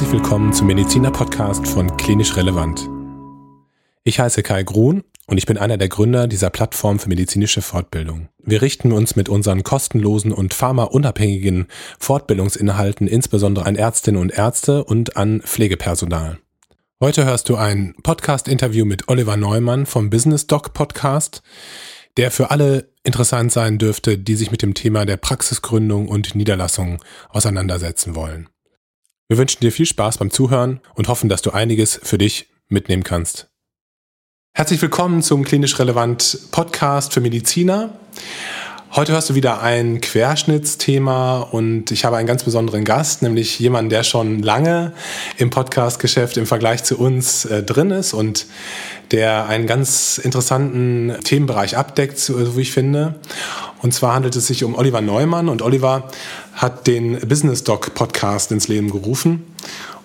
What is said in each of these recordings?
herzlich willkommen zum Mediziner Podcast von Klinisch Relevant. Ich heiße Kai Grun und ich bin einer der Gründer dieser Plattform für medizinische Fortbildung. Wir richten uns mit unseren kostenlosen und pharmaunabhängigen Fortbildungsinhalten insbesondere an Ärztinnen und Ärzte und an Pflegepersonal. Heute hörst du ein Podcast-Interview mit Oliver Neumann vom Business Doc Podcast, der für alle interessant sein dürfte, die sich mit dem Thema der Praxisgründung und Niederlassung auseinandersetzen wollen. Wir wünschen dir viel Spaß beim Zuhören und hoffen, dass du einiges für dich mitnehmen kannst. Herzlich willkommen zum Klinisch Relevant Podcast für Mediziner. Heute hörst du wieder ein Querschnittsthema und ich habe einen ganz besonderen Gast, nämlich jemanden, der schon lange im Podcast-Geschäft im Vergleich zu uns äh, drin ist und der einen ganz interessanten Themenbereich abdeckt, so wie ich finde. Und zwar handelt es sich um Oliver Neumann und Oliver hat den Business Doc Podcast ins Leben gerufen.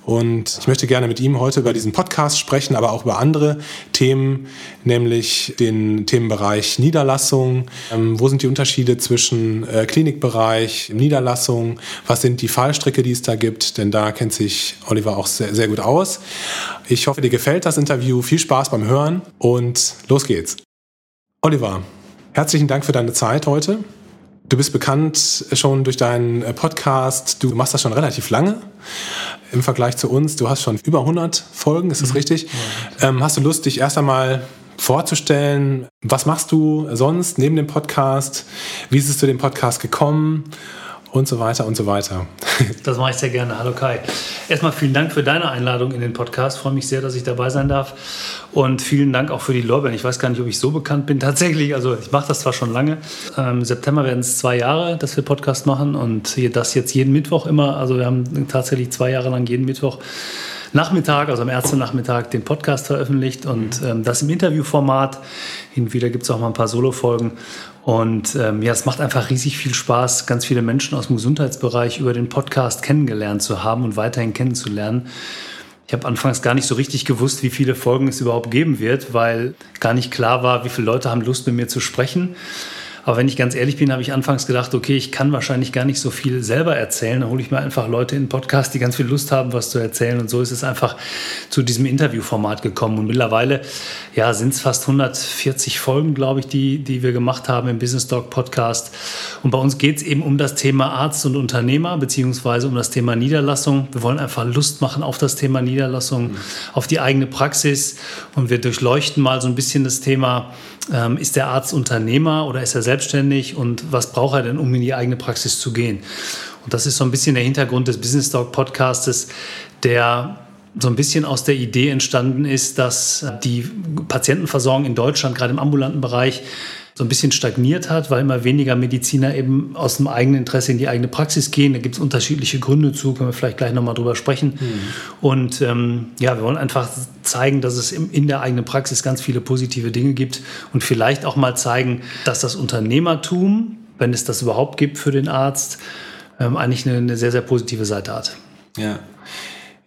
Und ich möchte gerne mit ihm heute über diesen Podcast sprechen, aber auch über andere Themen, nämlich den Themenbereich Niederlassung. Ähm, wo sind die Unterschiede zwischen äh, Klinikbereich, Niederlassung? Was sind die Fallstricke, die es da gibt? Denn da kennt sich Oliver auch sehr, sehr gut aus. Ich hoffe, dir gefällt das Interview. Viel Spaß beim Hören und los geht's. Oliver, herzlichen Dank für deine Zeit heute. Du bist bekannt schon durch deinen äh, Podcast. Du machst das schon relativ lange im Vergleich zu uns. Du hast schon über 100 Folgen, ist das mhm. richtig? Ja. Ähm, hast du Lust, dich erst einmal vorzustellen? Was machst du sonst neben dem Podcast? Wie ist es zu dem Podcast gekommen? Und so weiter und so weiter. Das mache ich sehr gerne. Hallo Kai. Erstmal vielen Dank für deine Einladung in den Podcast. Ich freue mich sehr, dass ich dabei sein darf. Und vielen Dank auch für die Lorbeeren. Ich weiß gar nicht, ob ich so bekannt bin tatsächlich. Also ich mache das zwar schon lange. Im September werden es zwei Jahre, dass wir Podcast machen. Und das jetzt jeden Mittwoch immer. Also wir haben tatsächlich zwei Jahre lang jeden Mittwoch Nachmittag, also am Ärztenachmittag, den Podcast veröffentlicht und ähm, das im Interviewformat. Hin und wieder gibt es auch mal ein paar Solo-Folgen. Und ähm, ja, es macht einfach riesig viel Spaß, ganz viele Menschen aus dem Gesundheitsbereich über den Podcast kennengelernt zu haben und weiterhin kennenzulernen. Ich habe anfangs gar nicht so richtig gewusst, wie viele Folgen es überhaupt geben wird, weil gar nicht klar war, wie viele Leute haben Lust, mit mir zu sprechen. Aber wenn ich ganz ehrlich bin, habe ich anfangs gedacht, okay, ich kann wahrscheinlich gar nicht so viel selber erzählen. Dann hole ich mir einfach Leute in den Podcast, die ganz viel Lust haben, was zu erzählen. Und so ist es einfach zu diesem Interviewformat gekommen. Und mittlerweile ja, sind es fast 140 Folgen, glaube ich, die, die wir gemacht haben im Business Talk Podcast. Und bei uns geht es eben um das Thema Arzt und Unternehmer, beziehungsweise um das Thema Niederlassung. Wir wollen einfach Lust machen auf das Thema Niederlassung, mhm. auf die eigene Praxis. Und wir durchleuchten mal so ein bisschen das Thema, ähm, ist der Arzt Unternehmer oder ist er selbstständig und was braucht er denn, um in die eigene Praxis zu gehen? Und das ist so ein bisschen der Hintergrund des Business Talk Podcastes, der so ein bisschen aus der Idee entstanden ist, dass die Patientenversorgung in Deutschland, gerade im ambulanten Bereich, so ein bisschen stagniert hat, weil immer weniger Mediziner eben aus dem eigenen Interesse in die eigene Praxis gehen. Da gibt es unterschiedliche Gründe zu, können wir vielleicht gleich nochmal drüber sprechen. Mhm. Und ähm, ja, wir wollen einfach zeigen, dass es in der eigenen Praxis ganz viele positive Dinge gibt und vielleicht auch mal zeigen, dass das Unternehmertum, wenn es das überhaupt gibt für den Arzt, ähm, eigentlich eine, eine sehr, sehr positive Seite hat. Ja.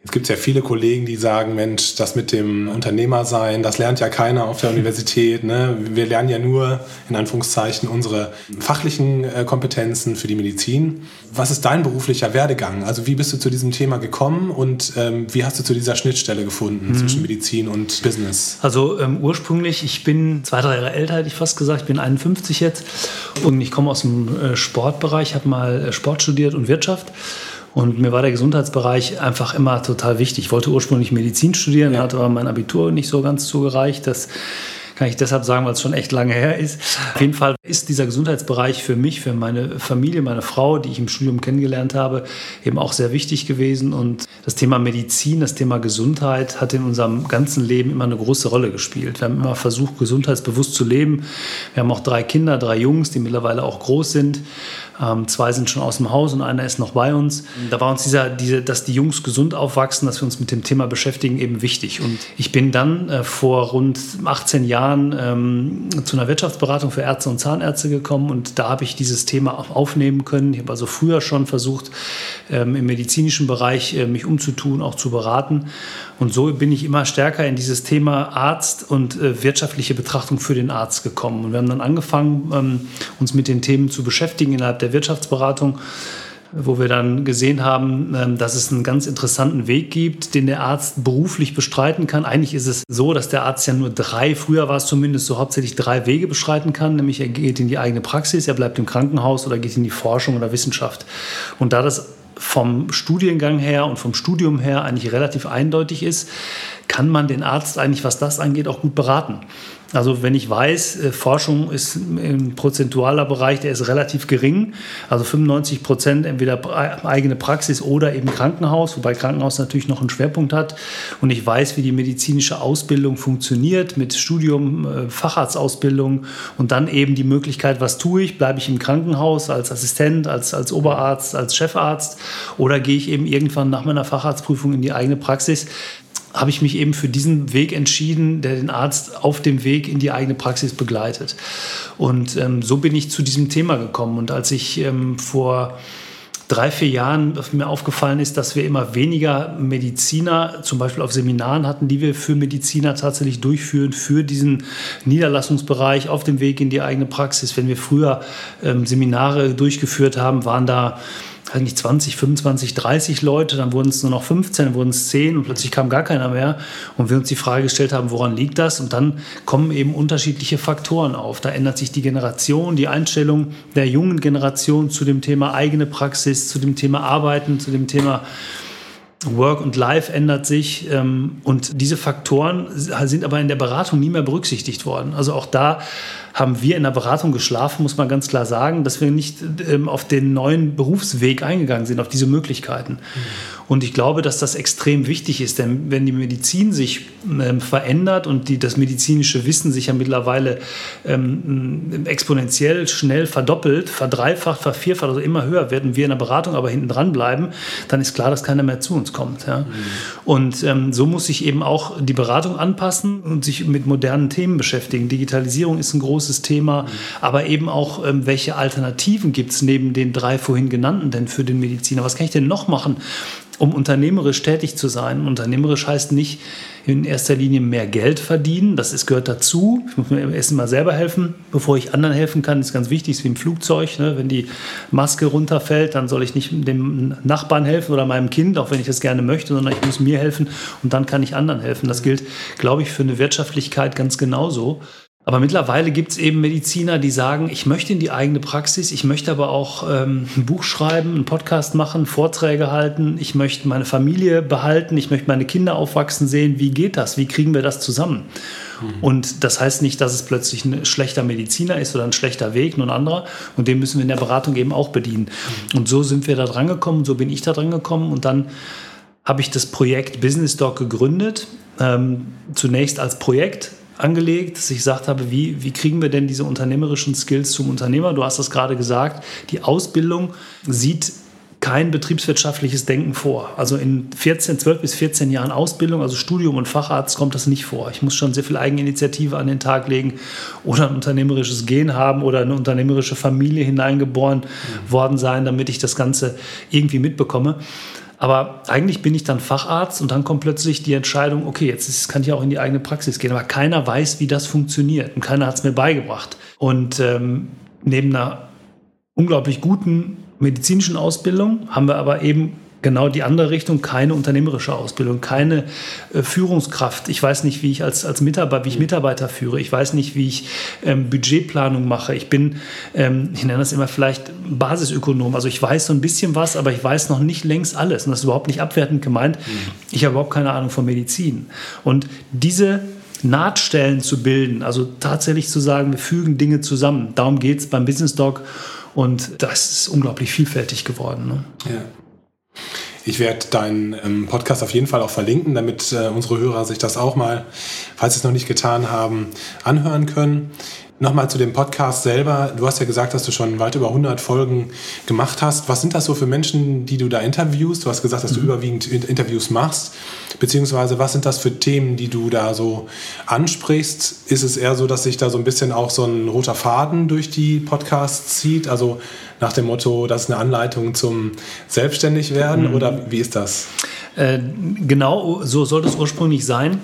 Es gibt ja viele Kollegen, die sagen, Mensch, das mit dem Unternehmersein, das lernt ja keiner auf der Universität. Ne? Wir lernen ja nur, in Anführungszeichen, unsere fachlichen äh, Kompetenzen für die Medizin. Was ist dein beruflicher Werdegang? Also wie bist du zu diesem Thema gekommen und ähm, wie hast du zu dieser Schnittstelle gefunden mhm. zwischen Medizin und Business? Also ähm, ursprünglich, ich bin zwei, drei Jahre älter, hätte ich fast gesagt, ich bin 51 jetzt und ich komme aus dem äh, Sportbereich, habe mal äh, Sport studiert und Wirtschaft. Und mir war der Gesundheitsbereich einfach immer total wichtig. Ich wollte ursprünglich Medizin studieren, ja. hatte aber mein Abitur nicht so ganz zugereicht. Das kann ich deshalb sagen, weil es schon echt lange her ist. Auf jeden Fall ist dieser Gesundheitsbereich für mich, für meine Familie, meine Frau, die ich im Studium kennengelernt habe, eben auch sehr wichtig gewesen. Und das Thema Medizin, das Thema Gesundheit hat in unserem ganzen Leben immer eine große Rolle gespielt. Wir haben immer versucht, gesundheitsbewusst zu leben. Wir haben auch drei Kinder, drei Jungs, die mittlerweile auch groß sind. Ähm, zwei sind schon aus dem Haus und einer ist noch bei uns. Da war uns dieser, diese, dass die Jungs gesund aufwachsen, dass wir uns mit dem Thema beschäftigen, eben wichtig. Und ich bin dann äh, vor rund 18 Jahren ähm, zu einer Wirtschaftsberatung für Ärzte und Zahnärzte gekommen und da habe ich dieses Thema auch aufnehmen können. Ich habe also früher schon versucht, ähm, im medizinischen Bereich äh, mich umzutun, auch zu beraten. Und so bin ich immer stärker in dieses Thema Arzt und äh, wirtschaftliche Betrachtung für den Arzt gekommen. Und wir haben dann angefangen, ähm, uns mit den Themen zu beschäftigen innerhalb der Wirtschaftsberatung. wo wir dann gesehen haben, ähm, dass es einen ganz interessanten Weg gibt, den der Arzt beruflich bestreiten kann. Eigentlich ist es so, dass der Arzt ja nur drei, früher war es zumindest so hauptsächlich drei Wege bestreiten kann, nämlich er geht in die eigene Praxis, er bleibt im Krankenhaus oder geht in die Forschung oder Wissenschaft. Und da das vom Studiengang her und vom Studium her eigentlich relativ eindeutig ist, kann man den Arzt eigentlich, was das angeht, auch gut beraten. Also wenn ich weiß, äh, Forschung ist ein prozentualer Bereich, der ist relativ gering, also 95 Prozent entweder eigene Praxis oder eben Krankenhaus, wobei Krankenhaus natürlich noch einen Schwerpunkt hat. Und ich weiß, wie die medizinische Ausbildung funktioniert mit Studium, äh, Facharztausbildung und dann eben die Möglichkeit, was tue ich? Bleibe ich im Krankenhaus als Assistent, als, als Oberarzt, als Chefarzt oder gehe ich eben irgendwann nach meiner Facharztprüfung in die eigene Praxis? Habe ich mich eben für diesen Weg entschieden, der den Arzt auf dem Weg in die eigene Praxis begleitet. Und ähm, so bin ich zu diesem Thema gekommen. Und als ich ähm, vor drei, vier Jahren mir aufgefallen ist, dass wir immer weniger Mediziner, zum Beispiel auf Seminaren hatten, die wir für Mediziner tatsächlich durchführen, für diesen Niederlassungsbereich auf dem Weg in die eigene Praxis. Wenn wir früher ähm, Seminare durchgeführt haben, waren da eigentlich 20, 25, 30 Leute, dann wurden es nur noch 15, dann wurden es 10 und plötzlich kam gar keiner mehr. Und wir uns die Frage gestellt haben, woran liegt das? Und dann kommen eben unterschiedliche Faktoren auf. Da ändert sich die Generation, die Einstellung der jungen Generation zu dem Thema eigene Praxis, zu dem Thema Arbeiten, zu dem Thema Work und Life ändert sich ähm, und diese Faktoren sind aber in der Beratung nie mehr berücksichtigt worden. Also auch da haben wir in der Beratung geschlafen, muss man ganz klar sagen, dass wir nicht ähm, auf den neuen Berufsweg eingegangen sind, auf diese Möglichkeiten. Mhm. Und ich glaube, dass das extrem wichtig ist, denn wenn die Medizin sich ähm, verändert und die, das medizinische Wissen sich ja mittlerweile ähm, exponentiell schnell verdoppelt, verdreifacht, vervierfacht, also immer höher werden wir in der Beratung aber hinten dran bleiben, dann ist klar, dass keiner mehr zu uns kommt. Ja? Mhm. Und ähm, so muss sich eben auch die Beratung anpassen und sich mit modernen Themen beschäftigen. Digitalisierung ist ein großes Thema, mhm. aber eben auch, ähm, welche Alternativen gibt es neben den drei vorhin genannten denn für den Mediziner? Was kann ich denn noch machen? Um unternehmerisch tätig zu sein. Unternehmerisch heißt nicht in erster Linie mehr Geld verdienen, das ist, gehört dazu. Ich muss mir erst mal selber helfen, bevor ich anderen helfen kann, das ist ganz wichtig, ist wie im Flugzeug. Ne? Wenn die Maske runterfällt, dann soll ich nicht dem Nachbarn helfen oder meinem Kind, auch wenn ich das gerne möchte, sondern ich muss mir helfen und dann kann ich anderen helfen. Das gilt, glaube ich, für eine Wirtschaftlichkeit ganz genauso. Aber mittlerweile gibt es eben Mediziner, die sagen, ich möchte in die eigene Praxis, ich möchte aber auch ähm, ein Buch schreiben, einen Podcast machen, Vorträge halten, ich möchte meine Familie behalten, ich möchte meine Kinder aufwachsen sehen. Wie geht das? Wie kriegen wir das zusammen? Mhm. Und das heißt nicht, dass es plötzlich ein schlechter Mediziner ist oder ein schlechter Weg, nur ein anderer. Und den müssen wir in der Beratung eben auch bedienen. Mhm. Und so sind wir da dran gekommen, so bin ich da dran gekommen. Und dann habe ich das Projekt Business Doc gegründet. Ähm, zunächst als Projekt, angelegt, dass ich gesagt habe, wie, wie kriegen wir denn diese unternehmerischen Skills zum Unternehmer? Du hast das gerade gesagt, die Ausbildung sieht kein betriebswirtschaftliches Denken vor. Also in 14, 12 bis 14 Jahren Ausbildung, also Studium und Facharzt, kommt das nicht vor. Ich muss schon sehr viel Eigeninitiative an den Tag legen oder ein unternehmerisches Gen haben oder eine unternehmerische Familie hineingeboren mhm. worden sein, damit ich das Ganze irgendwie mitbekomme. Aber eigentlich bin ich dann Facharzt und dann kommt plötzlich die Entscheidung, okay, jetzt kann ich auch in die eigene Praxis gehen. Aber keiner weiß, wie das funktioniert und keiner hat es mir beigebracht. Und ähm, neben einer unglaublich guten medizinischen Ausbildung haben wir aber eben genau die andere Richtung, keine unternehmerische Ausbildung, keine äh, Führungskraft. Ich weiß nicht, wie ich als, als Mitarbeiter, wie ich Mitarbeiter führe. Ich weiß nicht, wie ich ähm, Budgetplanung mache. Ich bin, ähm, ich nenne das immer vielleicht Basisökonom. Also ich weiß so ein bisschen was, aber ich weiß noch nicht längst alles. Und das ist überhaupt nicht abwertend gemeint. Mhm. Ich habe überhaupt keine Ahnung von Medizin. Und diese Nahtstellen zu bilden, also tatsächlich zu sagen, wir fügen Dinge zusammen. Darum geht es beim Business Dog. Und das ist unglaublich vielfältig geworden. Ne? Ja. Ich werde deinen ähm, Podcast auf jeden Fall auch verlinken, damit äh, unsere Hörer sich das auch mal, falls sie es noch nicht getan haben, anhören können. Nochmal zu dem Podcast selber. Du hast ja gesagt, dass du schon weit über 100 Folgen gemacht hast. Was sind das so für Menschen, die du da interviewst? Du hast gesagt, dass du mhm. überwiegend Interviews machst. Beziehungsweise, was sind das für Themen, die du da so ansprichst? Ist es eher so, dass sich da so ein bisschen auch so ein roter Faden durch die Podcasts zieht? Also nach dem Motto, das ist eine Anleitung zum Selbstständigwerden? Mhm. Oder wie ist das? Äh, genau, so sollte es ursprünglich sein.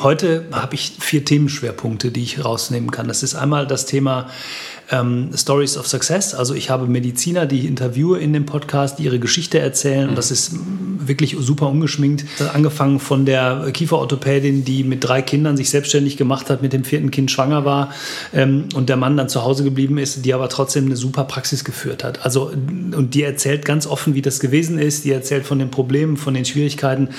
Heute habe ich vier Themenschwerpunkte, die ich rausnehmen kann. Das ist einmal das Thema ähm, Stories of Success. Also ich habe Mediziner, die ich interviewe in dem Podcast, die ihre Geschichte erzählen. Und das ist wirklich super ungeschminkt. Angefangen von der Kieferorthopädin, die mit drei Kindern sich selbstständig gemacht hat, mit dem vierten Kind schwanger war ähm, und der Mann dann zu Hause geblieben ist, die aber trotzdem eine super Praxis geführt hat. Also und die erzählt ganz offen, wie das gewesen ist. Die erzählt von den Problemen, von den Schwierigkeiten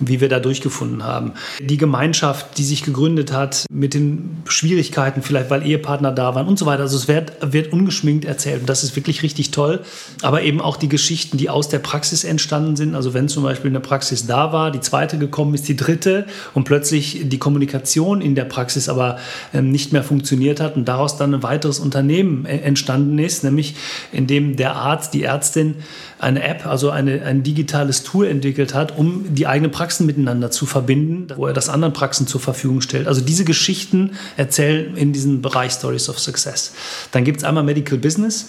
wie wir da durchgefunden haben. Die Gemeinschaft, die sich gegründet hat, mit den Schwierigkeiten, vielleicht weil Ehepartner da waren und so weiter. Also es wird, wird ungeschminkt erzählt und das ist wirklich richtig toll. Aber eben auch die Geschichten, die aus der Praxis entstanden sind. Also wenn zum Beispiel eine Praxis da war, die zweite gekommen ist, die dritte und plötzlich die Kommunikation in der Praxis aber ähm, nicht mehr funktioniert hat und daraus dann ein weiteres Unternehmen äh, entstanden ist, nämlich indem der Arzt, die Ärztin eine App, also eine, ein digitales Tool entwickelt hat, um die eigene Praxen miteinander zu verbinden, wo er das anderen Praxen zur Verfügung stellt. Also diese Geschichten erzählen in diesem Bereich Stories of Success. Dann gibt es einmal Medical Business.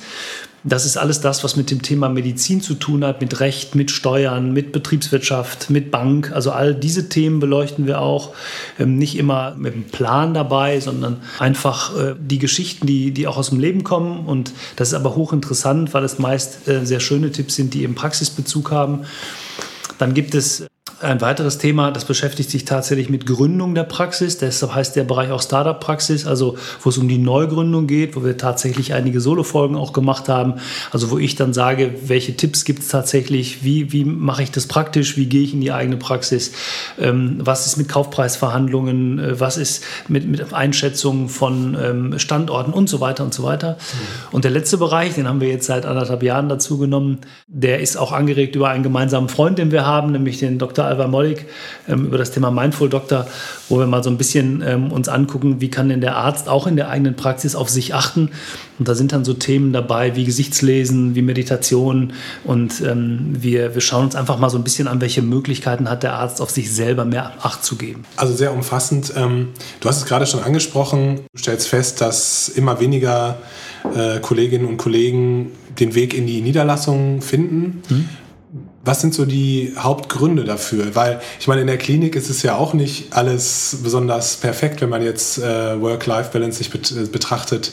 Das ist alles das, was mit dem Thema Medizin zu tun hat, mit Recht, mit Steuern, mit Betriebswirtschaft, mit Bank. Also all diese Themen beleuchten wir auch. Ähm, nicht immer mit einem Plan dabei, sondern einfach äh, die Geschichten, die, die auch aus dem Leben kommen. Und das ist aber hochinteressant, weil es meist äh, sehr schöne Tipps sind, die eben Praxisbezug haben. Dann gibt es ein weiteres Thema, das beschäftigt sich tatsächlich mit Gründung der Praxis. Deshalb heißt der Bereich auch Startup-Praxis, also wo es um die Neugründung geht, wo wir tatsächlich einige Solo-Folgen auch gemacht haben. Also wo ich dann sage, welche Tipps gibt es tatsächlich, wie, wie mache ich das praktisch, wie gehe ich in die eigene Praxis, ähm, was ist mit Kaufpreisverhandlungen, äh, was ist mit, mit Einschätzungen von ähm, Standorten und so weiter und so weiter. Mhm. Und der letzte Bereich, den haben wir jetzt seit anderthalb Jahren dazu genommen, der ist auch angeregt über einen gemeinsamen Freund, den wir haben, nämlich den Dr. Alva Mollig ähm, über das Thema Mindful Doctor, wo wir mal so ein bisschen ähm, uns angucken, wie kann denn der Arzt auch in der eigenen Praxis auf sich achten. Und da sind dann so Themen dabei wie Gesichtslesen, wie Meditation und ähm, wir, wir schauen uns einfach mal so ein bisschen an, welche Möglichkeiten hat der Arzt auf sich selber mehr Acht zu geben. Also sehr umfassend. Du hast es gerade schon angesprochen, du stellst fest, dass immer weniger äh, Kolleginnen und Kollegen den Weg in die Niederlassung finden. Mhm. Was sind so die Hauptgründe dafür? Weil ich meine, in der Klinik ist es ja auch nicht alles besonders perfekt, wenn man jetzt äh, Work-Life-Balance sich bet äh, betrachtet.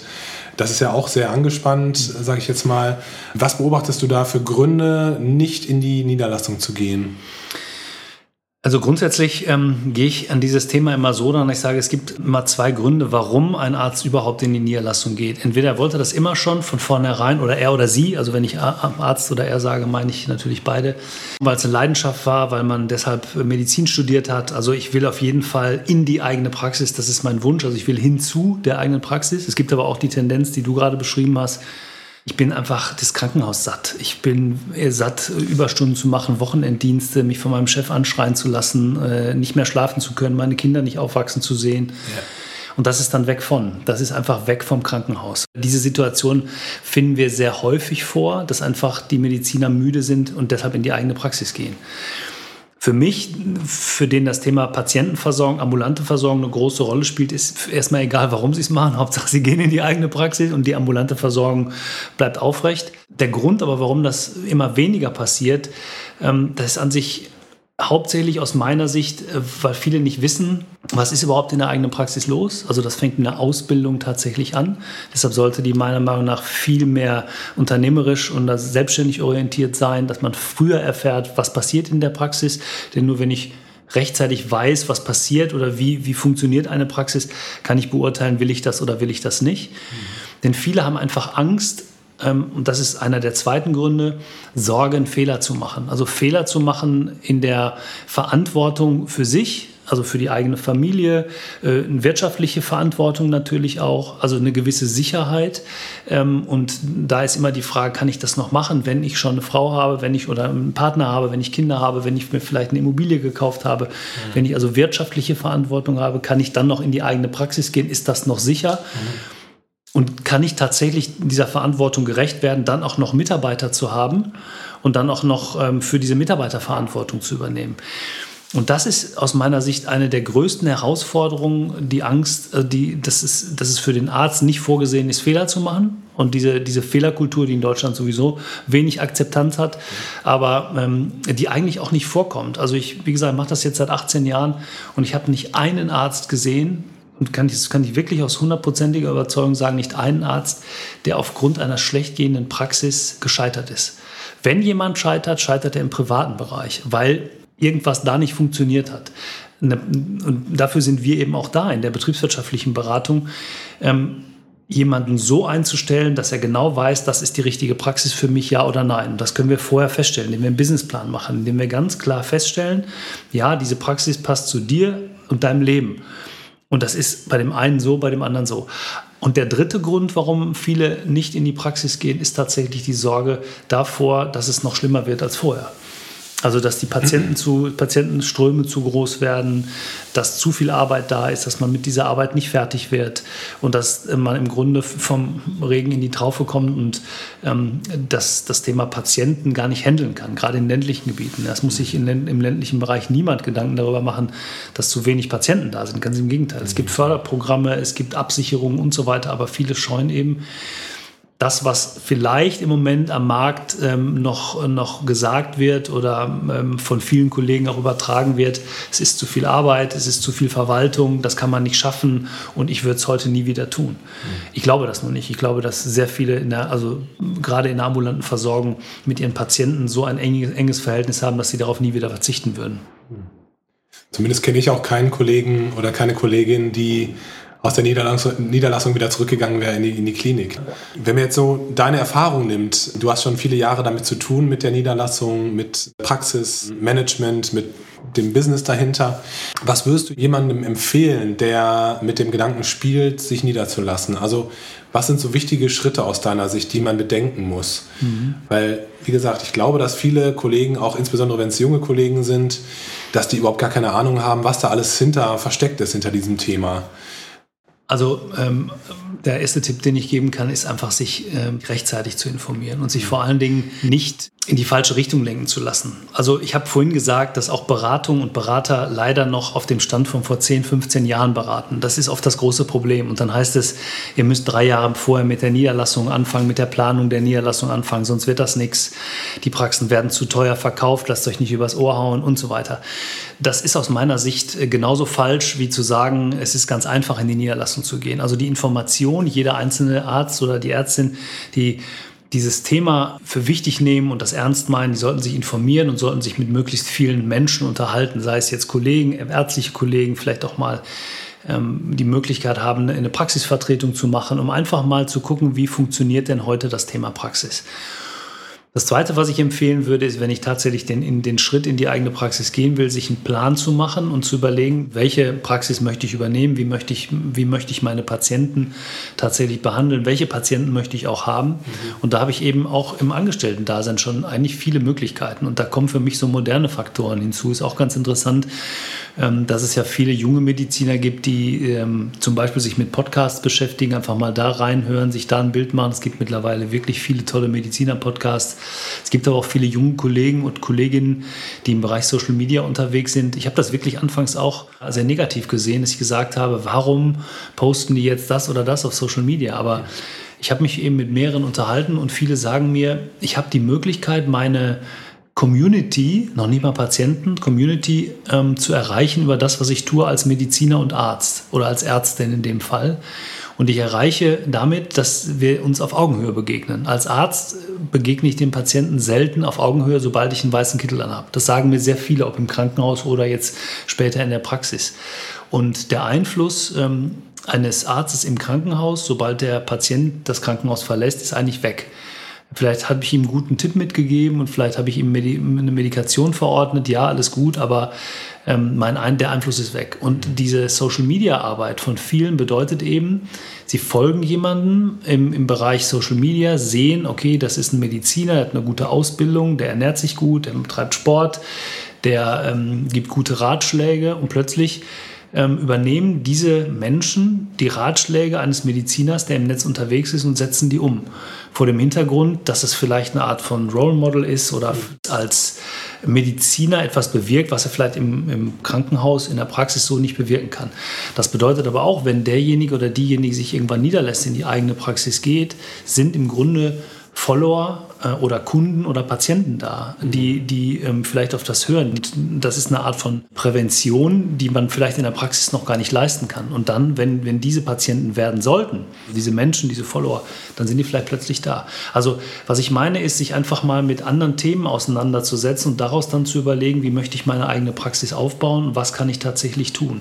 Das ist ja auch sehr angespannt, sage ich jetzt mal. Was beobachtest du da für Gründe, nicht in die Niederlassung zu gehen? Also grundsätzlich ähm, gehe ich an dieses Thema immer so, dass ich sage, es gibt immer zwei Gründe, warum ein Arzt überhaupt in die Niederlassung geht. Entweder er wollte das immer schon von vornherein oder er oder sie, also wenn ich Arzt oder er sage, meine ich natürlich beide, weil es eine Leidenschaft war, weil man deshalb Medizin studiert hat. Also ich will auf jeden Fall in die eigene Praxis, das ist mein Wunsch, also ich will hinzu der eigenen Praxis. Es gibt aber auch die Tendenz, die du gerade beschrieben hast, ich bin einfach das Krankenhaus satt. Ich bin satt, Überstunden zu machen, Wochenenddienste, mich von meinem Chef anschreien zu lassen, äh, nicht mehr schlafen zu können, meine Kinder nicht aufwachsen zu sehen. Ja. Und das ist dann weg von. Das ist einfach weg vom Krankenhaus. Diese Situation finden wir sehr häufig vor, dass einfach die Mediziner müde sind und deshalb in die eigene Praxis gehen. Für mich, für den das Thema Patientenversorgung, ambulante Versorgung eine große Rolle spielt, ist erstmal egal, warum sie es machen. Hauptsache, sie gehen in die eigene Praxis und die ambulante Versorgung bleibt aufrecht. Der Grund aber, warum das immer weniger passiert, ähm, das ist an sich hauptsächlich aus meiner Sicht, äh, weil viele nicht wissen, was ist überhaupt in der eigenen Praxis los. Also das fängt in der Ausbildung tatsächlich an. Deshalb sollte die meiner Meinung nach viel mehr unternehmerisch und selbstständig orientiert sein, dass man früher erfährt, was passiert in der Praxis. Denn nur wenn ich rechtzeitig weiß, was passiert oder wie, wie funktioniert eine Praxis, kann ich beurteilen, will ich das oder will ich das nicht. Mhm. Denn viele haben einfach Angst, und das ist einer der zweiten Gründe, Sorgen, Fehler zu machen. Also Fehler zu machen in der Verantwortung für sich, also für die eigene Familie, äh, eine wirtschaftliche Verantwortung natürlich auch, also eine gewisse Sicherheit. Ähm, und da ist immer die Frage, kann ich das noch machen, wenn ich schon eine Frau habe, wenn ich oder einen Partner habe, wenn ich Kinder habe, wenn ich mir vielleicht eine Immobilie gekauft habe, mhm. wenn ich also wirtschaftliche Verantwortung habe, kann ich dann noch in die eigene Praxis gehen? Ist das noch sicher? Mhm. Und kann ich tatsächlich dieser Verantwortung gerecht werden, dann auch noch Mitarbeiter zu haben und dann auch noch ähm, für diese Mitarbeiterverantwortung zu übernehmen? Und das ist aus meiner Sicht eine der größten Herausforderungen, die Angst, äh, die, dass, es, dass es für den Arzt nicht vorgesehen ist, Fehler zu machen. Und diese, diese Fehlerkultur, die in Deutschland sowieso wenig Akzeptanz hat, aber ähm, die eigentlich auch nicht vorkommt. Also ich, wie gesagt, mache das jetzt seit 18 Jahren und ich habe nicht einen Arzt gesehen, und kann ich, kann ich wirklich aus hundertprozentiger Überzeugung sagen, nicht einen Arzt, der aufgrund einer schlecht gehenden Praxis gescheitert ist. Wenn jemand scheitert, scheitert er im privaten Bereich, weil irgendwas da nicht funktioniert hat. Ne, und dafür sind wir eben auch da in der betriebswirtschaftlichen Beratung. Ähm, jemanden so einzustellen, dass er genau weiß, das ist die richtige Praxis für mich, ja oder nein. Das können wir vorher feststellen, indem wir einen Businessplan machen, indem wir ganz klar feststellen, ja, diese Praxis passt zu dir und deinem Leben. Und das ist bei dem einen so, bei dem anderen so. Und der dritte Grund, warum viele nicht in die Praxis gehen, ist tatsächlich die Sorge davor, dass es noch schlimmer wird als vorher. Also dass die Patienten zu, Patientenströme zu groß werden, dass zu viel Arbeit da ist, dass man mit dieser Arbeit nicht fertig wird und dass man im Grunde vom Regen in die Traufe kommt und ähm, dass das Thema Patienten gar nicht handeln kann, gerade in ländlichen Gebieten. Das muss sich in, im ländlichen Bereich niemand Gedanken darüber machen, dass zu wenig Patienten da sind. Ganz im Gegenteil. Es gibt Förderprogramme, es gibt Absicherungen und so weiter, aber viele scheuen eben das, was vielleicht im Moment am Markt ähm, noch, noch gesagt wird oder ähm, von vielen Kollegen auch übertragen wird, es ist zu viel Arbeit, es ist zu viel Verwaltung, das kann man nicht schaffen und ich würde es heute nie wieder tun. Mhm. Ich glaube das nur nicht. Ich glaube, dass sehr viele, in der, also gerade in der ambulanten Versorgung mit ihren Patienten so ein enges, enges Verhältnis haben, dass sie darauf nie wieder verzichten würden. Zumindest kenne ich auch keinen Kollegen oder keine Kollegin, die aus der Niederlassung, Niederlassung wieder zurückgegangen wäre in die, in die Klinik. Wenn man jetzt so deine Erfahrung nimmt, du hast schon viele Jahre damit zu tun mit der Niederlassung, mit Praxis, Management, mit dem Business dahinter. Was würdest du jemandem empfehlen, der mit dem Gedanken spielt, sich niederzulassen? Also was sind so wichtige Schritte aus deiner Sicht, die man bedenken muss? Mhm. Weil, wie gesagt, ich glaube, dass viele Kollegen, auch insbesondere wenn es junge Kollegen sind, dass die überhaupt gar keine Ahnung haben, was da alles hinter versteckt ist hinter diesem Thema. Also ähm, der erste Tipp, den ich geben kann, ist einfach, sich ähm, rechtzeitig zu informieren und sich vor allen Dingen nicht in die falsche Richtung lenken zu lassen. Also ich habe vorhin gesagt, dass auch Beratung und Berater leider noch auf dem Stand von vor 10, 15 Jahren beraten. Das ist oft das große Problem. Und dann heißt es, ihr müsst drei Jahre vorher mit der Niederlassung anfangen, mit der Planung der Niederlassung anfangen, sonst wird das nichts. Die Praxen werden zu teuer verkauft, lasst euch nicht übers Ohr hauen und so weiter. Das ist aus meiner Sicht genauso falsch, wie zu sagen, es ist ganz einfach, in die Niederlassung zu gehen. Also die Information, jeder einzelne Arzt oder die Ärztin, die dieses Thema für wichtig nehmen und das ernst meinen. Die sollten sich informieren und sollten sich mit möglichst vielen Menschen unterhalten, sei es jetzt Kollegen, ärztliche Kollegen, vielleicht auch mal ähm, die Möglichkeit haben, eine Praxisvertretung zu machen, um einfach mal zu gucken, wie funktioniert denn heute das Thema Praxis. Das Zweite, was ich empfehlen würde, ist, wenn ich tatsächlich den, in den Schritt in die eigene Praxis gehen will, sich einen Plan zu machen und zu überlegen, welche Praxis möchte ich übernehmen, wie möchte ich, wie möchte ich meine Patienten tatsächlich behandeln, welche Patienten möchte ich auch haben. Mhm. Und da habe ich eben auch im Angestellten-Dasein schon eigentlich viele Möglichkeiten. Und da kommen für mich so moderne Faktoren hinzu. Ist auch ganz interessant, ähm, dass es ja viele junge Mediziner gibt, die ähm, zum Beispiel sich mit Podcasts beschäftigen, einfach mal da reinhören, sich da ein Bild machen. Es gibt mittlerweile wirklich viele tolle Mediziner-Podcasts es gibt aber auch viele junge Kollegen und Kolleginnen, die im Bereich Social Media unterwegs sind. Ich habe das wirklich anfangs auch sehr negativ gesehen, dass ich gesagt habe, warum posten die jetzt das oder das auf Social Media? Aber ich habe mich eben mit mehreren unterhalten und viele sagen mir, ich habe die Möglichkeit, meine Community, noch nicht mal Patienten, Community ähm, zu erreichen über das, was ich tue als Mediziner und Arzt oder als Ärztin in dem Fall. Und ich erreiche damit, dass wir uns auf Augenhöhe begegnen. Als Arzt begegne ich dem Patienten selten auf Augenhöhe, sobald ich einen weißen Kittel anhabe. Das sagen mir sehr viele, ob im Krankenhaus oder jetzt später in der Praxis. Und der Einfluss ähm, eines Arztes im Krankenhaus, sobald der Patient das Krankenhaus verlässt, ist eigentlich weg. Vielleicht habe ich ihm einen guten Tipp mitgegeben und vielleicht habe ich ihm eine Medikation verordnet. Ja, alles gut, aber ähm, mein, der Einfluss ist weg. Und diese Social-Media-Arbeit von vielen bedeutet eben, sie folgen jemandem im, im Bereich Social Media, sehen, okay, das ist ein Mediziner, der hat eine gute Ausbildung, der ernährt sich gut, der treibt Sport, der ähm, gibt gute Ratschläge und plötzlich ähm, übernehmen diese Menschen die Ratschläge eines Mediziners, der im Netz unterwegs ist und setzen die um. Vor dem Hintergrund, dass es vielleicht eine Art von Role Model ist oder als Mediziner etwas bewirkt, was er vielleicht im, im Krankenhaus, in der Praxis so nicht bewirken kann. Das bedeutet aber auch, wenn derjenige oder diejenige sich irgendwann niederlässt, in die eigene Praxis geht, sind im Grunde Follower äh, oder Kunden oder Patienten da, die, die ähm, vielleicht auf das hören. Das ist eine Art von Prävention, die man vielleicht in der Praxis noch gar nicht leisten kann. Und dann, wenn, wenn diese Patienten werden sollten, diese Menschen, diese Follower, dann sind die vielleicht plötzlich da. Also was ich meine, ist, sich einfach mal mit anderen Themen auseinanderzusetzen und daraus dann zu überlegen, wie möchte ich meine eigene Praxis aufbauen und was kann ich tatsächlich tun.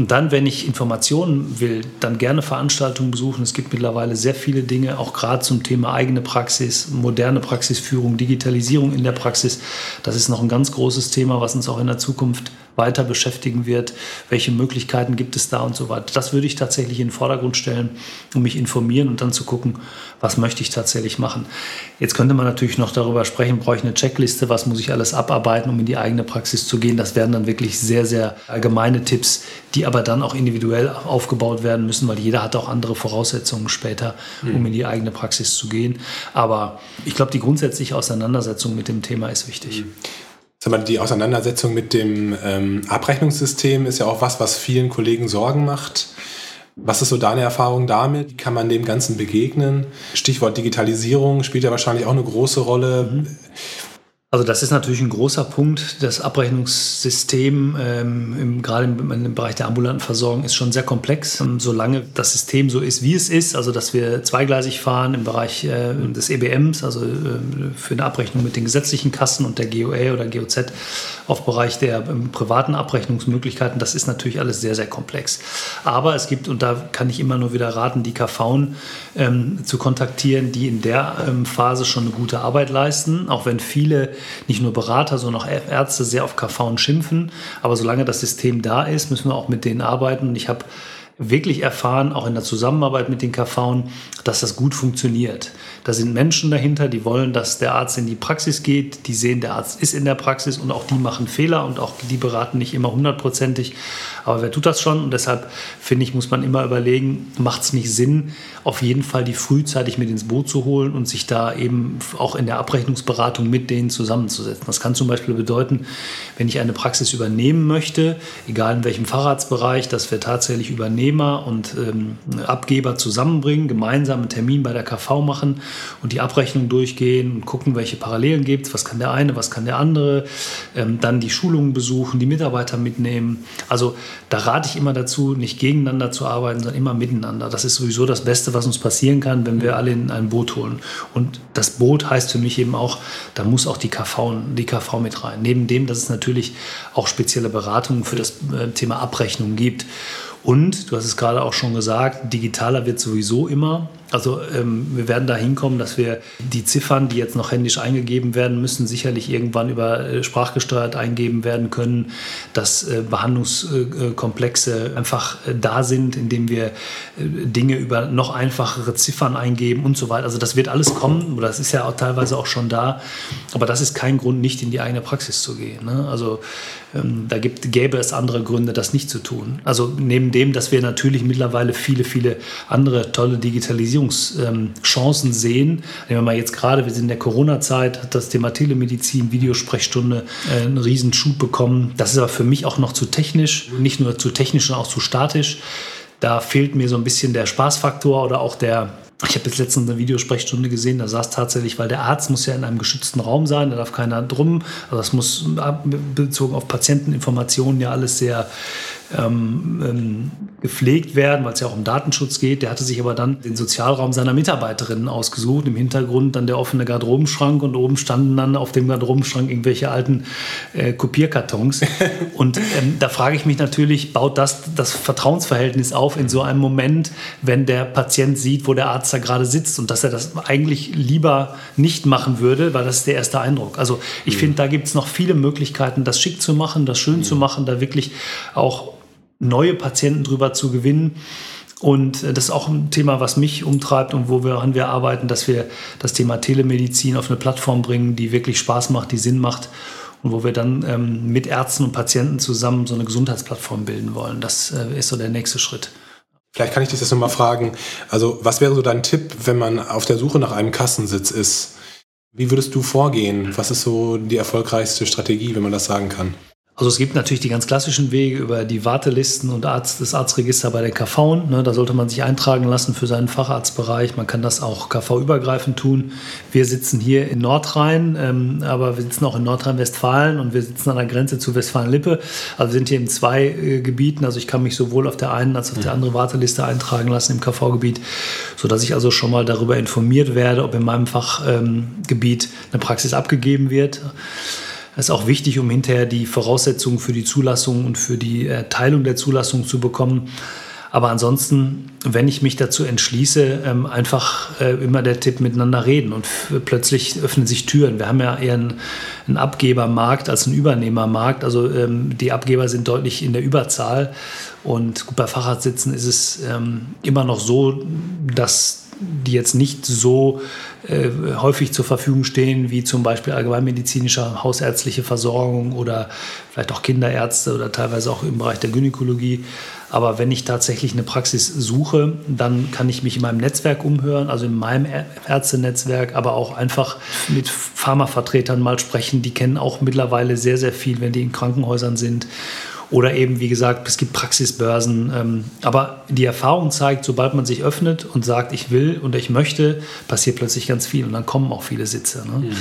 Und dann, wenn ich Informationen will, dann gerne Veranstaltungen besuchen. Es gibt mittlerweile sehr viele Dinge, auch gerade zum Thema eigene Praxis, moderne Praxisführung, Digitalisierung in der Praxis. Das ist noch ein ganz großes Thema, was uns auch in der Zukunft weiter beschäftigen wird. Welche Möglichkeiten gibt es da und so weiter. Das würde ich tatsächlich in den Vordergrund stellen, um mich informieren und dann zu gucken, was möchte ich tatsächlich machen. Jetzt könnte man natürlich noch darüber sprechen, brauche ich eine Checkliste, was muss ich alles abarbeiten, um in die eigene Praxis zu gehen. Das wären dann wirklich sehr, sehr allgemeine Tipps, die aber dann auch individuell aufgebaut werden müssen, weil jeder hat auch andere Voraussetzungen später, um mhm. in die eigene Praxis zu gehen. Aber ich glaube, die grundsätzliche Auseinandersetzung mit dem Thema ist wichtig. Sag mal, die Auseinandersetzung mit dem ähm, Abrechnungssystem ist ja auch was, was vielen Kollegen Sorgen macht. Was ist so deine Erfahrung damit? Wie kann man dem Ganzen begegnen? Stichwort Digitalisierung spielt ja wahrscheinlich auch eine große Rolle. Mhm. Also das ist natürlich ein großer Punkt. Das Abrechnungssystem, ähm, im, gerade im, im, Bereich der ambulanten Versorgung, ist schon sehr komplex. Und solange das System so ist, wie es ist, also dass wir zweigleisig fahren im Bereich äh, des EBMs, also äh, für eine Abrechnung mit den gesetzlichen Kassen und der GOA oder GOZ auf Bereich der ähm, privaten Abrechnungsmöglichkeiten, das ist natürlich alles sehr, sehr komplex. Aber es gibt, und da kann ich immer nur wieder raten, die KVen ähm, zu kontaktieren, die in der ähm, Phase schon eine gute Arbeit leisten, auch wenn viele nicht nur Berater, sondern auch Ärzte sehr auf KV schimpfen. Aber solange das System da ist, müssen wir auch mit denen arbeiten. Und ich habe wirklich erfahren, auch in der Zusammenarbeit mit den KV, dass das gut funktioniert. Da sind Menschen dahinter, die wollen, dass der Arzt in die Praxis geht, die sehen, der Arzt ist in der Praxis und auch die machen Fehler und auch die beraten nicht immer hundertprozentig. Aber wer tut das schon? Und deshalb finde ich, muss man immer überlegen, macht es nicht Sinn, auf jeden Fall die frühzeitig mit ins Boot zu holen und sich da eben auch in der Abrechnungsberatung mit denen zusammenzusetzen. Das kann zum Beispiel bedeuten, wenn ich eine Praxis übernehmen möchte, egal in welchem Facharztbereich, dass wir tatsächlich Übernehmer und ähm, Abgeber zusammenbringen, gemeinsam einen Termin bei der KV machen und die Abrechnung durchgehen und gucken, welche Parallelen gibt es, was kann der eine, was kann der andere, ähm, dann die Schulungen besuchen, die Mitarbeiter mitnehmen. Also da rate ich immer dazu, nicht gegeneinander zu arbeiten, sondern immer miteinander. Das ist sowieso das Beste, was uns passieren kann, wenn wir alle in ein Boot holen. Und das Boot heißt für mich eben auch, da muss auch die KV, die KV mit rein. Neben dem, dass es natürlich auch spezielle Beratungen für das äh, Thema Abrechnung gibt. Und, du hast es gerade auch schon gesagt, digitaler wird sowieso immer. Also ähm, wir werden da hinkommen, dass wir die Ziffern, die jetzt noch händisch eingegeben werden müssen, sicherlich irgendwann über äh, sprachgesteuert eingeben werden können, dass äh, Behandlungskomplexe einfach äh, da sind, indem wir äh, Dinge über noch einfachere Ziffern eingeben und so weiter. Also das wird alles kommen, das ist ja auch teilweise auch schon da, aber das ist kein Grund, nicht in die eigene Praxis zu gehen. Ne? Also ähm, da gibt, gäbe es andere Gründe, das nicht zu tun. Also neben dem, dass wir natürlich mittlerweile viele, viele andere tolle Digitalisierungen Digitalisierungschancen sehen. Nehmen wir mal jetzt gerade, wir sind in der Corona-Zeit, hat das Thema Telemedizin, Videosprechstunde äh, einen riesen Schub bekommen. Das ist aber für mich auch noch zu technisch, nicht nur zu technisch, sondern auch zu statisch. Da fehlt mir so ein bisschen der Spaßfaktor oder auch der, ich habe jetzt letztens eine Videosprechstunde gesehen, da saß tatsächlich, weil der Arzt muss ja in einem geschützten Raum sein, da darf keiner drum. Also das muss bezogen auf Patienteninformationen ja alles sehr ähm, ähm, gepflegt werden, weil es ja auch um Datenschutz geht. Der hatte sich aber dann den Sozialraum seiner Mitarbeiterinnen ausgesucht. Im Hintergrund dann der offene Garderobenschrank und oben standen dann auf dem Garderobenschrank irgendwelche alten äh, Kopierkartons. und ähm, da frage ich mich natürlich, baut das das Vertrauensverhältnis auf in so einem Moment, wenn der Patient sieht, wo der Arzt da gerade sitzt und dass er das eigentlich lieber nicht machen würde, weil das ist der erste Eindruck. Also ich mhm. finde, da gibt es noch viele Möglichkeiten, das schick zu machen, das schön mhm. zu machen, da wirklich auch neue Patienten drüber zu gewinnen. Und äh, das ist auch ein Thema, was mich umtreibt und wo wir, wir arbeiten, dass wir das Thema Telemedizin auf eine Plattform bringen, die wirklich Spaß macht, die Sinn macht und wo wir dann ähm, mit Ärzten und Patienten zusammen so eine Gesundheitsplattform bilden wollen. Das äh, ist so der nächste Schritt. Vielleicht kann ich dich das nochmal fragen. Also, was wäre so dein Tipp, wenn man auf der Suche nach einem Kassensitz ist? Wie würdest du vorgehen? Was ist so die erfolgreichste Strategie, wenn man das sagen kann? Also es gibt natürlich die ganz klassischen Wege über die Wartelisten und Arzt, das Arztregister bei der KV. Ne, da sollte man sich eintragen lassen für seinen Facharztbereich. Man kann das auch KV-übergreifend tun. Wir sitzen hier in Nordrhein, ähm, aber wir sitzen auch in Nordrhein-Westfalen und wir sitzen an der Grenze zu Westfalen-Lippe. Also wir sind hier in zwei äh, Gebieten. Also ich kann mich sowohl auf der einen als auch auf der anderen Warteliste eintragen lassen im KV-Gebiet, sodass ich also schon mal darüber informiert werde, ob in meinem Fachgebiet ähm, eine Praxis abgegeben wird. Das ist auch wichtig, um hinterher die Voraussetzungen für die Zulassung und für die Erteilung der Zulassung zu bekommen. Aber ansonsten, wenn ich mich dazu entschließe, ähm, einfach äh, immer der Tipp miteinander reden und plötzlich öffnen sich Türen. Wir haben ja eher einen, Abgebermarkt als einen Übernehmermarkt. Also ähm, die Abgeber sind deutlich in der Überzahl. Und bei Facharztsitzen ist es ähm, immer noch so, dass die jetzt nicht so äh, häufig zur Verfügung stehen, wie zum Beispiel allgemeinmedizinische hausärztliche Versorgung oder vielleicht auch Kinderärzte oder teilweise auch im Bereich der Gynäkologie. Aber wenn ich tatsächlich eine Praxis suche, dann kann ich mich in meinem Netzwerk umhören, also in meinem Ärztenetzwerk, aber auch einfach mit Pharmavertretern mal sprechen. Die kennen auch mittlerweile sehr, sehr viel, wenn die in Krankenhäusern sind oder eben, wie gesagt, es gibt Praxisbörsen. Ähm, aber die Erfahrung zeigt, sobald man sich öffnet und sagt, ich will und ich möchte, passiert plötzlich ganz viel und dann kommen auch viele Sitze. Ne? Mhm.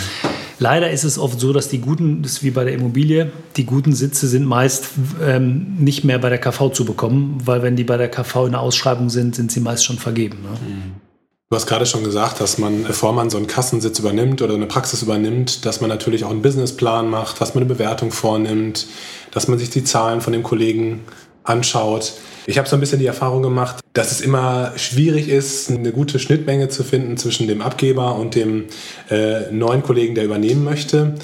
Leider ist es oft so, dass die guten, das ist wie bei der Immobilie, die guten Sitze sind meist ähm, nicht mehr bei der KV zu bekommen, weil wenn die bei der KV in der Ausschreibung sind, sind sie meist schon vergeben. Ne? Mhm. Du hast gerade schon gesagt, dass man, bevor man so einen Kassensitz übernimmt oder eine Praxis übernimmt, dass man natürlich auch einen Businessplan macht, dass man eine Bewertung vornimmt, dass man sich die Zahlen von dem Kollegen anschaut. Ich habe so ein bisschen die Erfahrung gemacht, dass es immer schwierig ist, eine gute Schnittmenge zu finden zwischen dem Abgeber und dem äh, neuen Kollegen, der übernehmen möchte,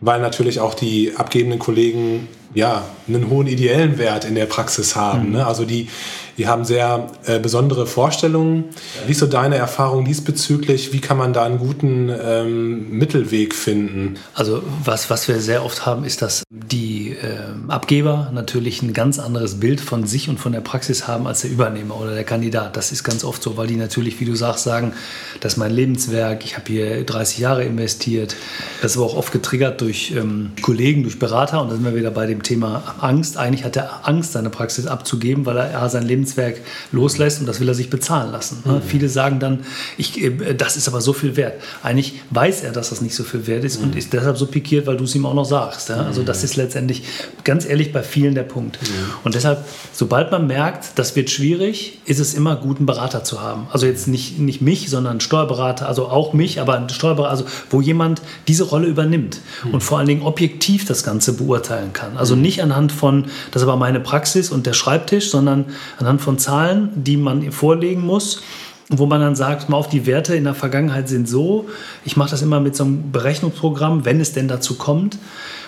weil natürlich auch die abgebenden Kollegen ja einen hohen ideellen Wert in der Praxis haben. Mhm. Ne? Also die die haben sehr äh, besondere Vorstellungen. Wie ist so deine Erfahrung diesbezüglich? Wie kann man da einen guten ähm, Mittelweg finden? Also was, was wir sehr oft haben, ist, dass die äh, Abgeber natürlich ein ganz anderes Bild von sich und von der Praxis haben als der Übernehmer oder der Kandidat. Das ist ganz oft so, weil die natürlich, wie du sagst, sagen, das ist mein Lebenswerk, ich habe hier 30 Jahre investiert. Das ist aber auch oft getriggert durch ähm, Kollegen, durch Berater. Und da sind wir wieder bei dem Thema Angst. Eigentlich hat er Angst, seine Praxis abzugeben, weil er sein Lebenswerk loslässt und das will er sich bezahlen lassen. Ne? Mhm. Viele sagen dann, ich, äh, das ist aber so viel wert. Eigentlich weiß er, dass das nicht so viel wert ist mhm. und ist deshalb so pikiert, weil du es ihm auch noch sagst. Ja? Also das mhm. ist letztendlich ganz ehrlich bei vielen der Punkt. Und deshalb, sobald man merkt, das wird schwierig, ist es immer gut, einen Berater zu haben. Also jetzt nicht, nicht mich, sondern einen Steuerberater, also auch mich, aber einen Steuerberater, also wo jemand diese Rolle übernimmt mhm. und vor allen Dingen objektiv das Ganze beurteilen kann. Also mhm. nicht anhand von, das aber meine Praxis und der Schreibtisch, sondern anhand von Zahlen, die man vorlegen muss wo man dann sagt, mal auf die Werte in der Vergangenheit sind so. Ich mache das immer mit so einem Berechnungsprogramm, wenn es denn dazu kommt.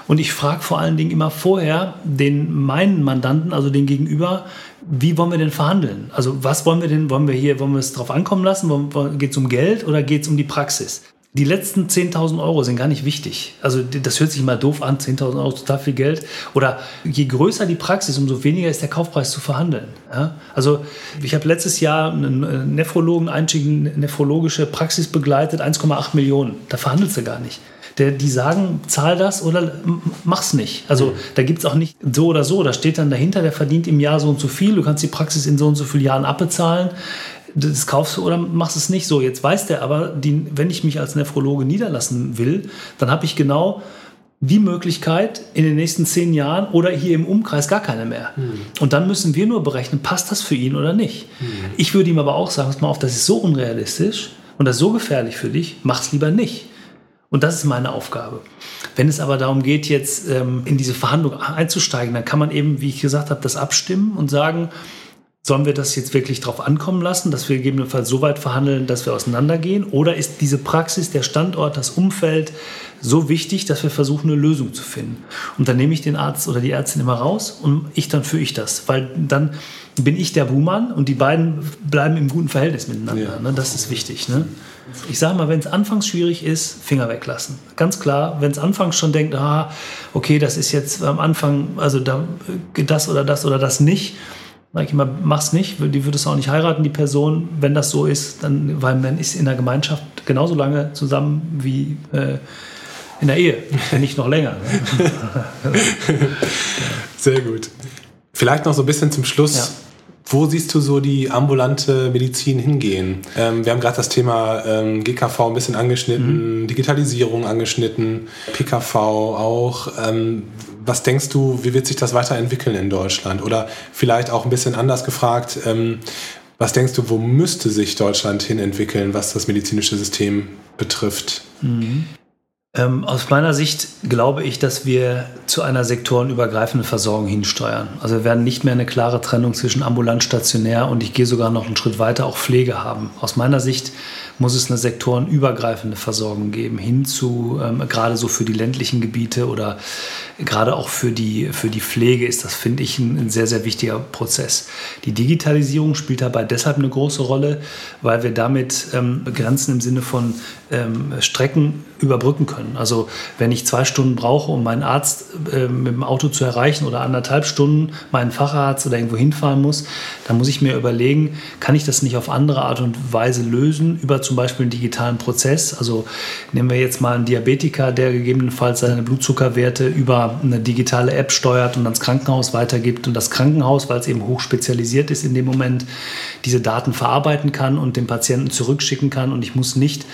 Und ich frage vor allen Dingen immer vorher den meinen Mandanten, also den Gegenüber, wie wollen wir denn verhandeln? Also was wollen wir denn, wollen wir hier, wollen wir es drauf ankommen lassen? Geht es um Geld oder geht es um die Praxis? Die letzten 10.000 Euro sind gar nicht wichtig. Also das hört sich mal doof an, 10.000 Euro total viel Geld. Oder je größer die Praxis, umso weniger ist der Kaufpreis zu verhandeln. Ja? Also ich habe letztes Jahr einen Nephrologen, einzige nephrologische Praxis begleitet, 1,8 Millionen. Da verhandelst du gar nicht. Der, die sagen, zahl das oder mach's nicht. Also da gibt es auch nicht so oder so. Da steht dann dahinter, der verdient im Jahr so und so viel. Du kannst die Praxis in so und so vielen Jahren abbezahlen das kaufst du oder machst es nicht so. Jetzt weiß der aber, die, wenn ich mich als Nephrologe niederlassen will, dann habe ich genau die Möglichkeit in den nächsten zehn Jahren oder hier im Umkreis gar keine mehr. Mhm. Und dann müssen wir nur berechnen, passt das für ihn oder nicht. Mhm. Ich würde ihm aber auch sagen, pass mal auf, das ist so unrealistisch und das ist so gefährlich für dich, mach es lieber nicht. Und das ist meine Aufgabe. Wenn es aber darum geht, jetzt ähm, in diese Verhandlung einzusteigen, dann kann man eben, wie ich gesagt habe, das abstimmen und sagen, Sollen wir das jetzt wirklich darauf ankommen lassen, dass wir gegebenenfalls so weit verhandeln, dass wir auseinandergehen? Oder ist diese Praxis, der Standort, das Umfeld so wichtig, dass wir versuchen, eine Lösung zu finden? Und dann nehme ich den Arzt oder die Ärztin immer raus und ich dann führe ich das. Weil dann bin ich der Buhmann und die beiden bleiben im guten Verhältnis miteinander. Ja. Ne? Das ist wichtig. Ne? Ich sage mal, wenn es anfangs schwierig ist, Finger weglassen. Ganz klar, wenn es anfangs schon denkt, ah, okay, das ist jetzt am Anfang, also da, das oder das oder das nicht, Sag ich immer, mach's nicht, die würde es auch nicht heiraten, die Person, wenn das so ist, dann, weil man ist in der Gemeinschaft genauso lange zusammen wie, äh, In der Ehe, wenn nicht noch länger. Ne? Sehr gut. Vielleicht noch so ein bisschen zum Schluss. Ja. Wo siehst du so die ambulante Medizin hingehen? Ähm, wir haben gerade das Thema ähm, GKV ein bisschen angeschnitten, mhm. Digitalisierung angeschnitten, PKV auch. Ähm, was denkst du, wie wird sich das weiterentwickeln in Deutschland? Oder vielleicht auch ein bisschen anders gefragt, ähm, was denkst du, wo müsste sich Deutschland hin entwickeln, was das medizinische System betrifft? Mhm. Ähm, aus meiner Sicht glaube ich, dass wir zu einer sektorenübergreifenden Versorgung hinsteuern. Also wir werden nicht mehr eine klare Trennung zwischen ambulant, stationär und ich gehe sogar noch einen Schritt weiter auch Pflege haben. Aus meiner Sicht muss es eine sektorenübergreifende Versorgung geben, hin ähm, gerade so für die ländlichen Gebiete oder gerade auch für die, für die Pflege ist das, finde ich, ein, ein, sehr, sehr wichtiger Prozess. Die Digitalisierung spielt dabei deshalb eine große Rolle, weil wir damit ähm, Grenzen im Sinne von ähm, Strecken überbrücken können. Also wenn ich zwei Stunden brauche, um meinen Arzt äh, mit dem Auto zu erreichen oder anderthalb Stunden meinen Facharzt oder irgendwo hinfahren muss, dann muss ich mir überlegen, kann ich das nicht auf andere Art und Weise lösen über zum Beispiel einen digitalen Prozess. Also nehmen wir jetzt mal einen Diabetiker, der gegebenenfalls seine Blutzuckerwerte über eine digitale App steuert und ans Krankenhaus weitergibt und das Krankenhaus, weil es eben hochspezialisiert ist in dem Moment, diese Daten verarbeiten kann und dem Patienten zurückschicken kann und ich muss nicht,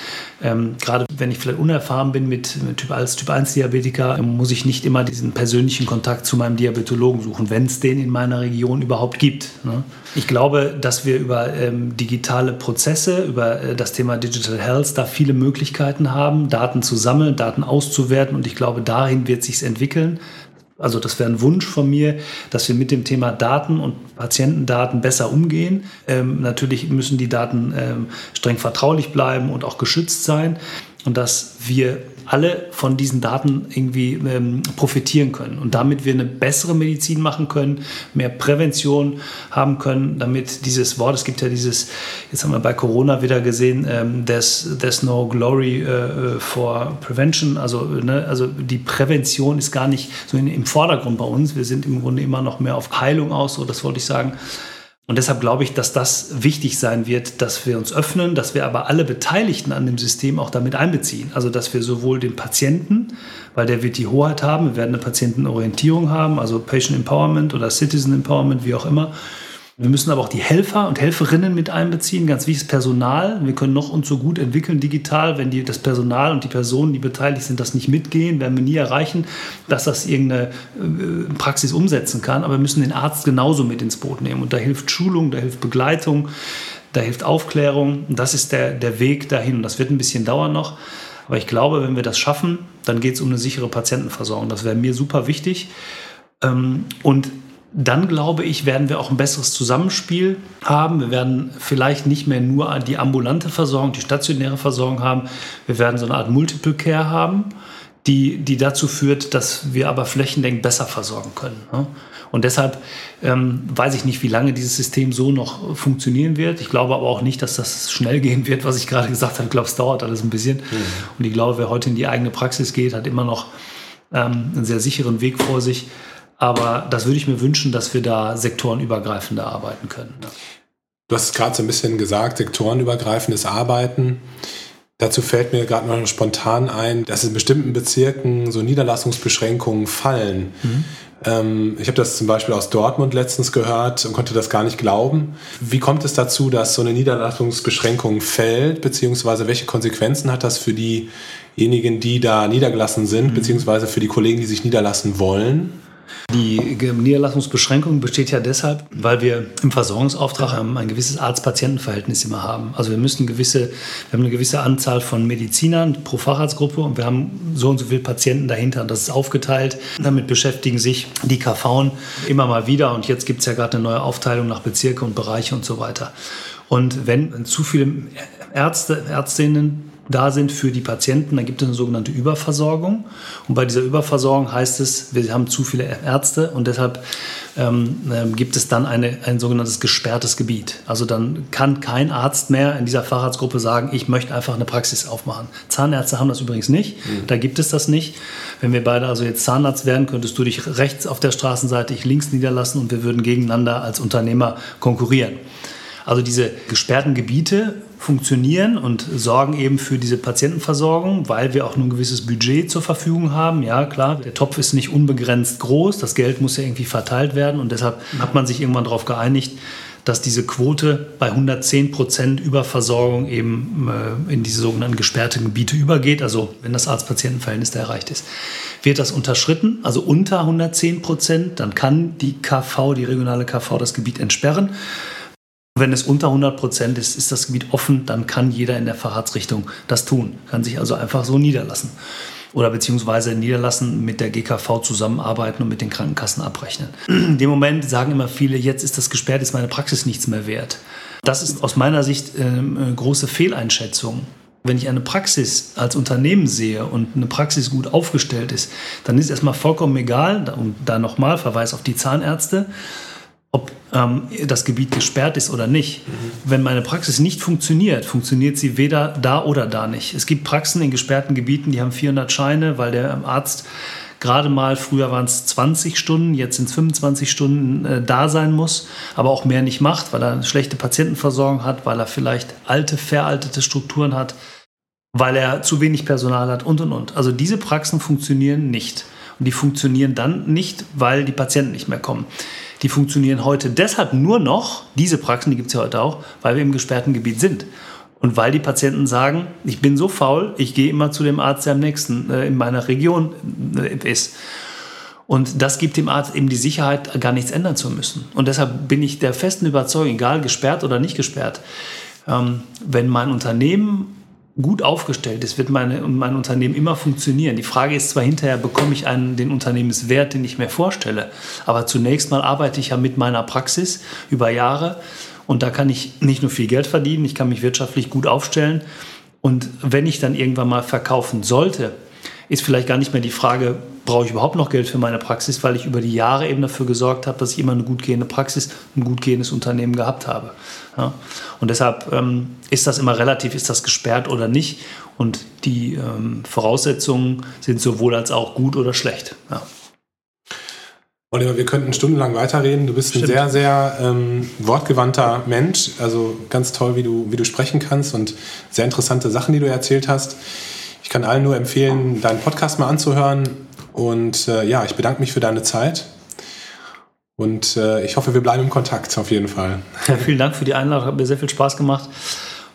ähm, gerade wenn ich vielleicht unerfahren bin mit, mit typ, als Typ 1 Diabetiker, muss ich nicht immer diesen persönlichen Kontakt zu meinem Diabetologen suchen, wenn es den in meiner Region überhaupt gibt. Ne? Ich glaube, dass wir über ähm, digitale Prozesse, über äh, das Thema Digital Health da viele Möglichkeiten haben, Daten zu sammeln, Daten auszuwerten und ich glaube, dahin wird sich entwickeln. Also das wäre ein Wunsch von mir, dass wir mit dem Thema Daten und Patientendaten besser umgehen. Ähm, natürlich müssen die Daten ähm, streng vertraulich bleiben und auch geschützt sein und dass wir alle von diesen Daten irgendwie ähm, profitieren können und damit wir eine bessere Medizin machen können, mehr Prävention haben können, damit dieses Wort, es gibt ja dieses, jetzt haben wir bei Corona wieder gesehen, ähm, there's, there's no glory äh, for prevention, also, ne, also die Prävention ist gar nicht so in, im Vordergrund bei uns, wir sind im Grunde immer noch mehr auf Heilung aus, so das wollte ich sagen. Und deshalb glaube ich, dass das wichtig sein wird, dass wir uns öffnen, dass wir aber alle Beteiligten an dem System auch damit einbeziehen. Also dass wir sowohl den Patienten, weil der wird die Hoheit haben, wir werden eine Patientenorientierung haben, also Patient Empowerment oder Citizen Empowerment, wie auch immer, wir müssen aber auch die Helfer und Helferinnen mit einbeziehen, ganz wichtig, das Personal. Wir können noch uns so gut entwickeln digital, wenn die, das Personal und die Personen, die beteiligt sind, das nicht mitgehen, werden wir nie erreichen, dass das irgendeine äh, Praxis umsetzen kann. Aber wir müssen den Arzt genauso mit ins Boot nehmen. Und da hilft Schulung, da hilft Begleitung, da hilft Aufklärung. Und das ist der, der Weg dahin. Und das wird ein bisschen dauern noch. Aber ich glaube, wenn wir das schaffen, dann geht es um eine sichere Patientenversorgung. Das wäre mir super wichtig. Ähm, und dann glaube ich, werden wir auch ein besseres Zusammenspiel haben. Wir werden vielleicht nicht mehr nur die ambulante Versorgung, die stationäre Versorgung haben. Wir werden so eine Art Multiple Care haben, die, die dazu führt, dass wir aber flächendeckend besser versorgen können. Ne? Und deshalb ähm, weiß ich nicht, wie lange dieses System so noch funktionieren wird. Ich glaube aber auch nicht, dass das schnell gehen wird, was ich gerade gesagt habe. Ich glaube, es dauert alles ein bisschen. Mhm. Und ich glaube, wer heute in die eigene Praxis geht, hat immer noch ähm, einen sehr sicheren Weg vor sich. Aber das würde ich mir wünschen, dass wir da sektorenübergreifender arbeiten können. Du hast es gerade so ein bisschen gesagt, sektorenübergreifendes Arbeiten. Dazu fällt mir gerade noch spontan ein, dass in bestimmten Bezirken so Niederlassungsbeschränkungen fallen. Mhm. Ähm, ich habe das zum Beispiel aus Dortmund letztens gehört und konnte das gar nicht glauben. Wie kommt es dazu, dass so eine Niederlassungsbeschränkung fällt, beziehungsweise welche Konsequenzen hat das für diejenigen, die da niedergelassen sind, mhm. beziehungsweise für die Kollegen, die sich niederlassen wollen? Die Niederlassungsbeschränkung besteht ja deshalb, weil wir im Versorgungsauftrag ein gewisses Arzt-Patienten-Verhältnis immer haben. Also wir müssen gewisse, wir haben eine gewisse Anzahl von Medizinern pro Facharztgruppe und wir haben so und so viele Patienten dahinter und das ist aufgeteilt. Damit beschäftigen sich die KV immer mal wieder und jetzt gibt es ja gerade eine neue Aufteilung nach Bezirke und Bereiche und so weiter. Und wenn zu viele Ärzte, Ärztinnen da sind für die Patienten, dann gibt es eine sogenannte Überversorgung. Und bei dieser Überversorgung heißt es, wir haben zu viele Ärzte und deshalb ähm, ähm, gibt es dann eine, ein sogenanntes gesperrtes Gebiet. Also dann kann kein Arzt mehr in dieser Facharztgruppe sagen, ich möchte einfach eine Praxis aufmachen. Zahnärzte haben das übrigens nicht, mhm. da gibt es das nicht. Wenn wir beide also jetzt Zahnarzt werden, könntest du dich rechts auf der Straßenseite, ich links niederlassen und wir würden gegeneinander als Unternehmer konkurrieren. Also diese gesperrten Gebiete funktionieren und sorgen eben für diese Patientenversorgung, weil wir auch nur ein gewisses Budget zur Verfügung haben. Ja, klar, der Topf ist nicht unbegrenzt groß, das Geld muss ja irgendwie verteilt werden und deshalb hat man sich irgendwann darauf geeinigt, dass diese Quote bei 110 Prozent Überversorgung eben äh, in diese sogenannten gesperrten Gebiete übergeht, also wenn das Arzt-Patienten-Verhältnis da erreicht ist. Wird das unterschritten, also unter 110 Prozent, dann kann die KV, die regionale KV, das Gebiet entsperren. Wenn es unter 100 Prozent ist, ist das Gebiet offen, dann kann jeder in der Fahrradsrichtung das tun, kann sich also einfach so niederlassen oder beziehungsweise niederlassen, mit der GKV zusammenarbeiten und mit den Krankenkassen abrechnen. In dem Moment sagen immer viele, jetzt ist das gesperrt, ist meine Praxis nichts mehr wert. Das ist aus meiner Sicht ähm, eine große Fehleinschätzung. Wenn ich eine Praxis als Unternehmen sehe und eine Praxis gut aufgestellt ist, dann ist erstmal vollkommen egal, und da nochmal Verweis auf die Zahnärzte, ob ähm, das Gebiet gesperrt ist oder nicht. Mhm. Wenn meine Praxis nicht funktioniert, funktioniert sie weder da oder da nicht. Es gibt Praxen in gesperrten Gebieten, die haben 400 Scheine, weil der Arzt gerade mal, früher waren es 20 Stunden, jetzt sind es 25 Stunden äh, da sein muss, aber auch mehr nicht macht, weil er eine schlechte Patientenversorgung hat, weil er vielleicht alte, veraltete Strukturen hat, weil er zu wenig Personal hat und und und. Also diese Praxen funktionieren nicht. Und die funktionieren dann nicht, weil die Patienten nicht mehr kommen. Die funktionieren heute deshalb nur noch, diese Praxen, die gibt es ja heute auch, weil wir im gesperrten Gebiet sind. Und weil die Patienten sagen, ich bin so faul, ich gehe immer zu dem Arzt, der am nächsten äh, in meiner Region äh, ist. Und das gibt dem Arzt eben die Sicherheit, gar nichts ändern zu müssen. Und deshalb bin ich der festen Überzeugung, egal gesperrt oder nicht gesperrt, ähm, wenn mein Unternehmen gut aufgestellt ist, wird meine, mein Unternehmen immer funktionieren. Die Frage ist zwar hinterher, bekomme ich einen, den Unternehmenswert, den ich mir vorstelle, aber zunächst mal arbeite ich ja mit meiner Praxis über Jahre und da kann ich nicht nur viel Geld verdienen, ich kann mich wirtschaftlich gut aufstellen und wenn ich dann irgendwann mal verkaufen sollte, ist vielleicht gar nicht mehr die Frage, brauche ich überhaupt noch Geld für meine Praxis, weil ich über die Jahre eben dafür gesorgt habe, dass ich immer eine gut gehende Praxis, ein gut gehendes Unternehmen gehabt habe. Ja? Und deshalb ähm, ist das immer relativ, ist das gesperrt oder nicht. Und die ähm, Voraussetzungen sind sowohl als auch gut oder schlecht. Ja. Oliver, wir könnten stundenlang weiterreden. Du bist Stimmt. ein sehr, sehr ähm, wortgewandter Mensch. Also ganz toll, wie du, wie du sprechen kannst und sehr interessante Sachen, die du erzählt hast. Ich kann allen nur empfehlen, deinen Podcast mal anzuhören. Und äh, ja, ich bedanke mich für deine Zeit. Und äh, ich hoffe, wir bleiben im Kontakt auf jeden Fall. Ja, vielen Dank für die Einladung, hat mir sehr viel Spaß gemacht.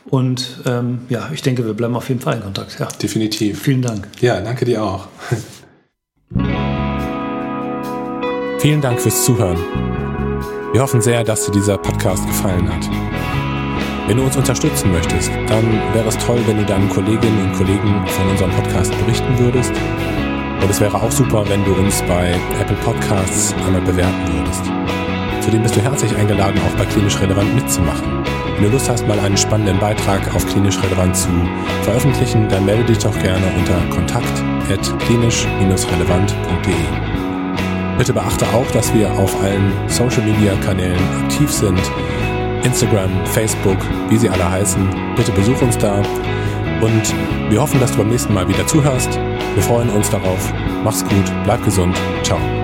Und ähm, ja, ich denke, wir bleiben auf jeden Fall in Kontakt. Ja. Definitiv. Vielen Dank. Ja, danke dir auch. Vielen Dank fürs Zuhören. Wir hoffen sehr, dass dir dieser Podcast gefallen hat. Wenn du uns unterstützen möchtest, dann wäre es toll, wenn du deinen Kolleginnen und Kollegen von unserem Podcast berichten würdest. Und es wäre auch super, wenn du uns bei Apple Podcasts einmal bewerten würdest. Zudem bist du herzlich eingeladen, auch bei Klinisch Relevant mitzumachen. Wenn du Lust hast, mal einen spannenden Beitrag auf Klinisch Relevant zu veröffentlichen, dann melde dich doch gerne unter kontakt.klinisch-relevant.de. Bitte beachte auch, dass wir auf allen Social-Media-Kanälen aktiv sind Instagram, Facebook, wie sie alle heißen. Bitte besuch uns da. Und wir hoffen, dass du beim nächsten Mal wieder zuhörst. Wir freuen uns darauf. Mach's gut, bleib gesund. Ciao.